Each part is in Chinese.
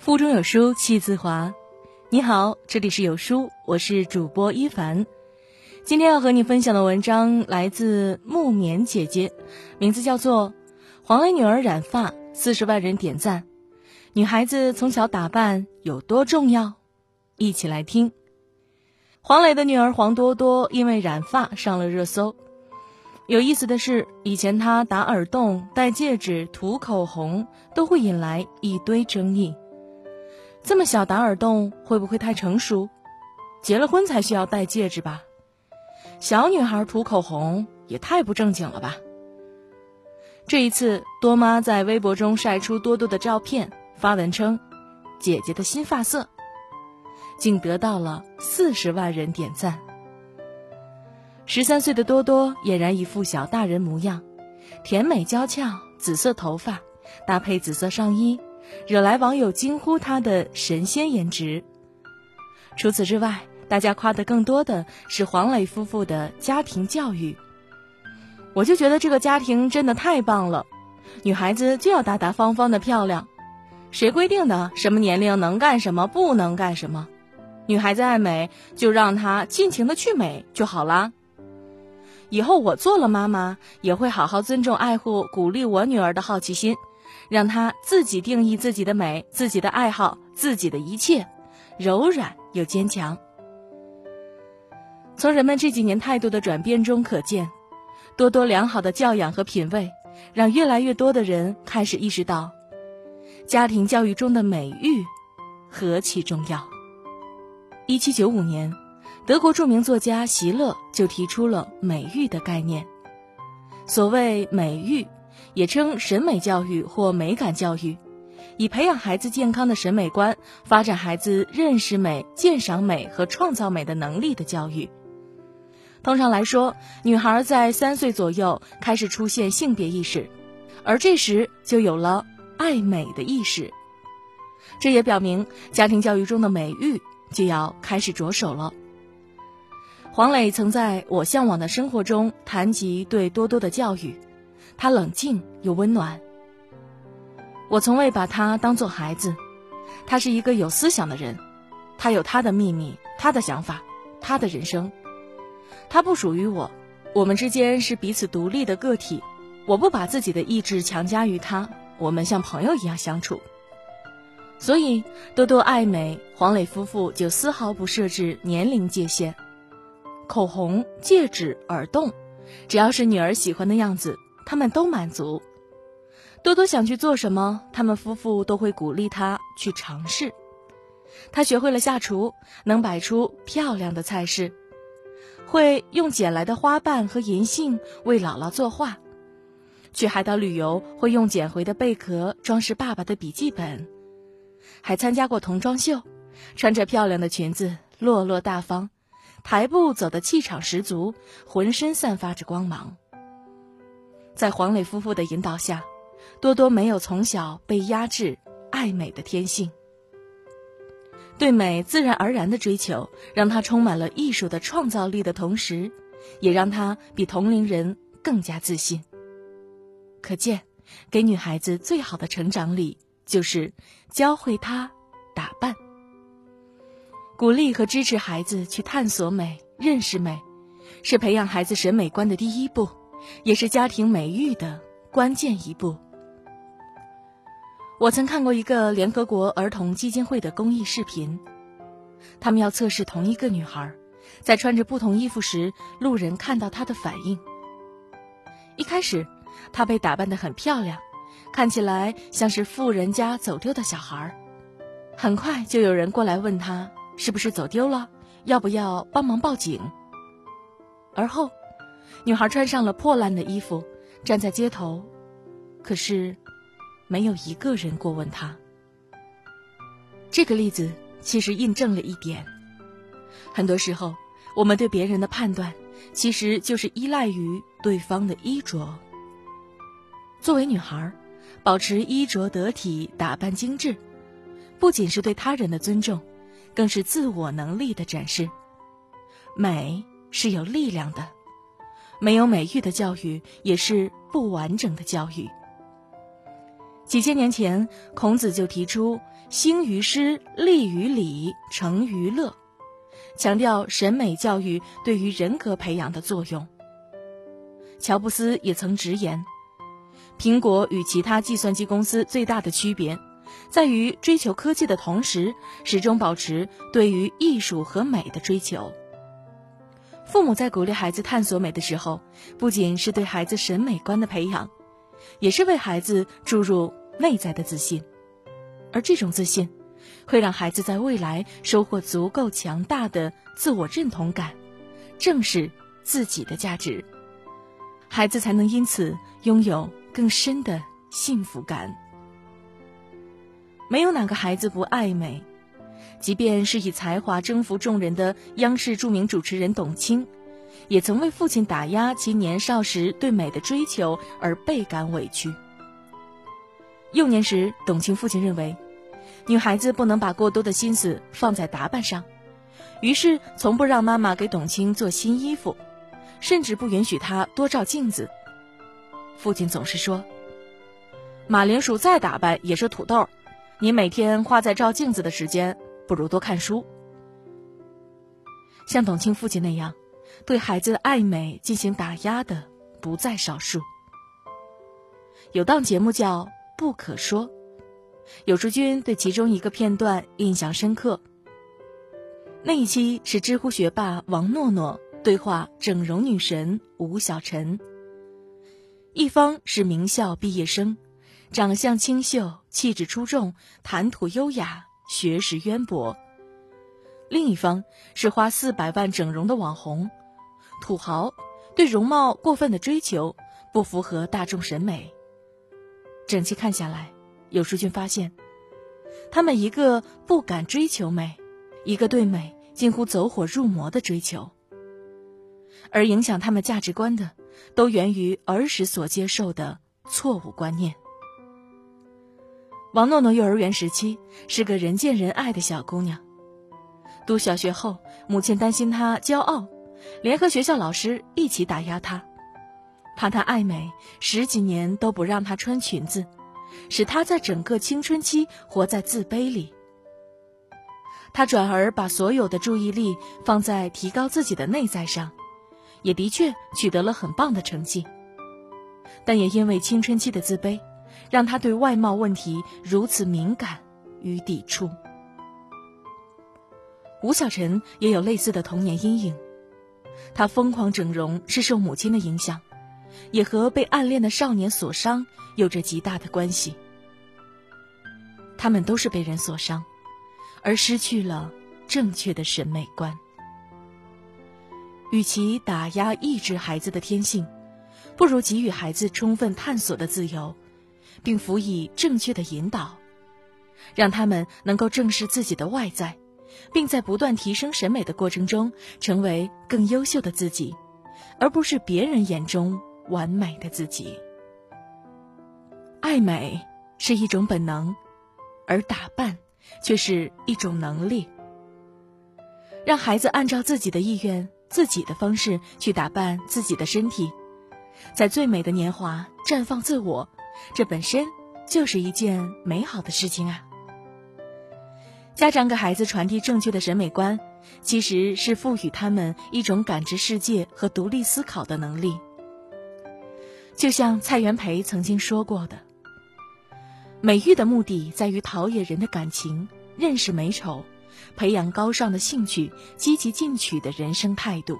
腹中有书气自华。你好，这里是有书，我是主播一凡。今天要和你分享的文章来自木棉姐姐，名字叫做《黄磊女儿染发四十万人点赞》，女孩子从小打扮有多重要？一起来听。黄磊的女儿黄多多因为染发上了热搜。有意思的是，以前她打耳洞、戴戒指、涂口红都会引来一堆争议。这么小打耳洞会不会太成熟？结了婚才需要戴戒指吧？小女孩涂口红也太不正经了吧？这一次，多妈在微博中晒出多多的照片，发文称：“姐姐的新发色”，竟得到了四十万人点赞。十三岁的多多俨然一副小大人模样，甜美娇俏，紫色头发搭配紫色上衣。惹来网友惊呼她的神仙颜值。除此之外，大家夸的更多的是黄磊夫妇的家庭教育。我就觉得这个家庭真的太棒了，女孩子就要大大方方的漂亮，谁规定的什么年龄能干什么不能干什么？女孩子爱美就让她尽情的去美就好啦。以后我做了妈妈，也会好好尊重、爱护、鼓励我女儿的好奇心。让她自己定义自己的美、自己的爱好、自己的一切，柔软又坚强。从人们这几年态度的转变中可见，多多良好的教养和品味，让越来越多的人开始意识到，家庭教育中的美育何其重要。一七九五年，德国著名作家席勒就提出了美育的概念。所谓美育。也称审美教育或美感教育，以培养孩子健康的审美观，发展孩子认识美、鉴赏美和创造美的能力的教育。通常来说，女孩在三岁左右开始出现性别意识，而这时就有了爱美的意识。这也表明家庭教育中的美育就要开始着手了。黄磊曾在我向往的生活中谈及对多多的教育。他冷静又温暖。我从未把他当做孩子，他是一个有思想的人，他有他的秘密，他的想法，他的人生。他不属于我，我们之间是彼此独立的个体。我不把自己的意志强加于他，我们像朋友一样相处。所以，多多爱美，黄磊夫妇就丝毫不设置年龄界限。口红、戒指、耳洞，只要是女儿喜欢的样子。他们都满足，多多想去做什么，他们夫妇都会鼓励他去尝试。他学会了下厨，能摆出漂亮的菜式，会用捡来的花瓣和银杏为姥姥作画。去海岛旅游，会用捡回的贝壳装饰爸爸的笔记本。还参加过童装秀，穿着漂亮的裙子，落落大方，台步走得气场十足，浑身散发着光芒。在黄磊夫妇的引导下，多多没有从小被压制爱美的天性。对美自然而然的追求，让他充满了艺术的创造力的同时，也让他比同龄人更加自信。可见，给女孩子最好的成长礼，就是教会她打扮。鼓励和支持孩子去探索美、认识美，是培养孩子审美观的第一步。也是家庭美育的关键一步。我曾看过一个联合国儿童基金会的公益视频，他们要测试同一个女孩，在穿着不同衣服时，路人看到她的反应。一开始，她被打扮得很漂亮，看起来像是富人家走丢的小孩。很快就有人过来问她是不是走丢了，要不要帮忙报警。而后。女孩穿上了破烂的衣服，站在街头，可是没有一个人过问她。这个例子其实印证了一点：很多时候，我们对别人的判断，其实就是依赖于对方的衣着。作为女孩，保持衣着得体、打扮精致，不仅是对他人的尊重，更是自我能力的展示。美是有力量的。没有美育的教育也是不完整的教育。几千年前，孔子就提出“兴于诗，立于礼，成于乐”，强调审美教育对于人格培养的作用。乔布斯也曾直言，苹果与其他计算机公司最大的区别，在于追求科技的同时，始终保持对于艺术和美的追求。父母在鼓励孩子探索美的时候，不仅是对孩子审美观的培养，也是为孩子注入内在的自信，而这种自信，会让孩子在未来收获足够强大的自我认同感，正视自己的价值。孩子才能因此拥有更深的幸福感。没有哪个孩子不爱美，即便是以才华征服众人的央视著名主持人董卿，也曾为父亲打压其年少时对美的追求而倍感委屈。幼年时，董卿父亲认为，女孩子不能把过多的心思放在打扮上，于是从不让妈妈给董卿做新衣服。甚至不允许她多照镜子。父亲总是说：“马铃薯再打扮也是土豆，你每天花在照镜子的时间，不如多看书。”像董卿父亲那样，对孩子的爱美进行打压的不在少数。有档节目叫《不可说》，有书君对其中一个片段印象深刻。那一期是知乎学霸王诺诺。对话整容女神吴小晨。一方是名校毕业生，长相清秀，气质出众，谈吐优雅，学识渊博；另一方是花四百万整容的网红，土豪，对容貌过分的追求，不符合大众审美。整期看下来，有书君发现，他们一个不敢追求美，一个对美近乎走火入魔的追求。而影响他们价值观的，都源于儿时所接受的错误观念。王诺诺幼儿园时期是个人见人爱的小姑娘，读小学后，母亲担心她骄傲，联合学校老师一起打压她，怕她爱美，十几年都不让她穿裙子，使她在整个青春期活在自卑里。她转而把所有的注意力放在提高自己的内在上。也的确取得了很棒的成绩，但也因为青春期的自卑，让他对外貌问题如此敏感与抵触。吴小晨也有类似的童年阴影，他疯狂整容是受母亲的影响，也和被暗恋的少年所伤有着极大的关系。他们都是被人所伤，而失去了正确的审美观。与其打压抑制孩子的天性，不如给予孩子充分探索的自由，并辅以正确的引导，让他们能够正视自己的外在，并在不断提升审美的过程中，成为更优秀的自己，而不是别人眼中完美的自己。爱美是一种本能，而打扮却是一种能力。让孩子按照自己的意愿。自己的方式去打扮自己的身体，在最美的年华绽放自我，这本身就是一件美好的事情啊！家长给孩子传递正确的审美观，其实是赋予他们一种感知世界和独立思考的能力。就像蔡元培曾经说过的：“美育的目的在于陶冶人的感情，认识美丑。”培养高尚的兴趣，积极进取的人生态度。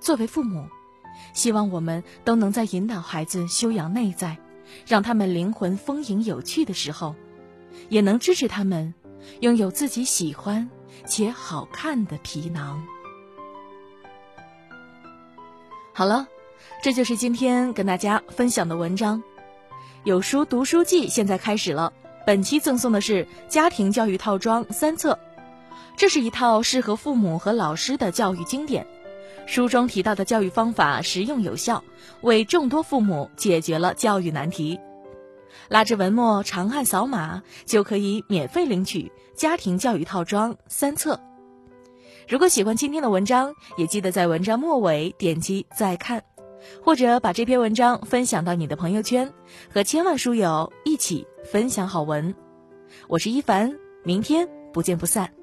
作为父母，希望我们都能在引导孩子修养内在，让他们灵魂丰盈有趣的时候，也能支持他们拥有自己喜欢且好看的皮囊。好了，这就是今天跟大家分享的文章。有书读书记现在开始了。本期赠送的是家庭教育套装三册，这是一套适合父母和老师的教育经典。书中提到的教育方法实用有效，为众多父母解决了教育难题。拉至文末长按扫码就可以免费领取家庭教育套装三册。如果喜欢今天的文章，也记得在文章末尾点击再看。或者把这篇文章分享到你的朋友圈，和千万书友一起分享好文。我是一凡，明天不见不散。